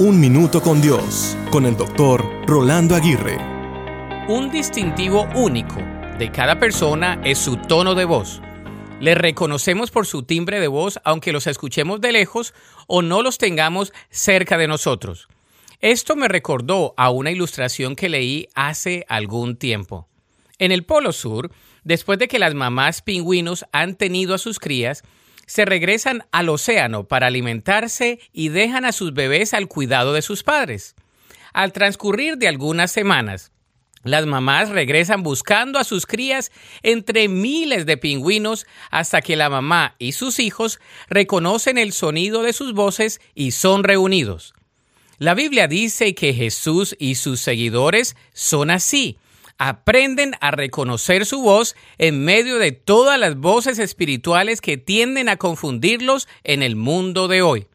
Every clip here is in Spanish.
Un Minuto con Dios, con el doctor Rolando Aguirre. Un distintivo único de cada persona es su tono de voz. Le reconocemos por su timbre de voz aunque los escuchemos de lejos o no los tengamos cerca de nosotros. Esto me recordó a una ilustración que leí hace algún tiempo. En el Polo Sur, después de que las mamás pingüinos han tenido a sus crías, se regresan al océano para alimentarse y dejan a sus bebés al cuidado de sus padres. Al transcurrir de algunas semanas, las mamás regresan buscando a sus crías entre miles de pingüinos hasta que la mamá y sus hijos reconocen el sonido de sus voces y son reunidos. La Biblia dice que Jesús y sus seguidores son así aprenden a reconocer su voz en medio de todas las voces espirituales que tienden a confundirlos en el mundo de hoy.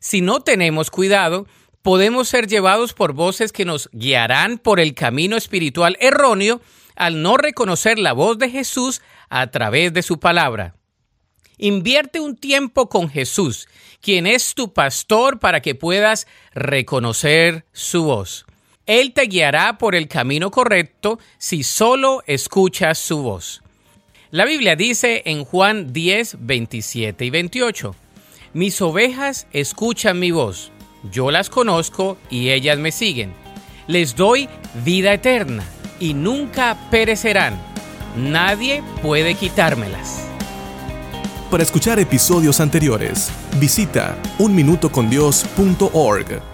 Si no tenemos cuidado, podemos ser llevados por voces que nos guiarán por el camino espiritual erróneo al no reconocer la voz de Jesús a través de su palabra. Invierte un tiempo con Jesús, quien es tu pastor para que puedas reconocer su voz. Él te guiará por el camino correcto si solo escuchas su voz. La Biblia dice en Juan 10, 27 y 28, Mis ovejas escuchan mi voz, yo las conozco y ellas me siguen. Les doy vida eterna y nunca perecerán. Nadie puede quitármelas. Para escuchar episodios anteriores, visita unminutocondios.org.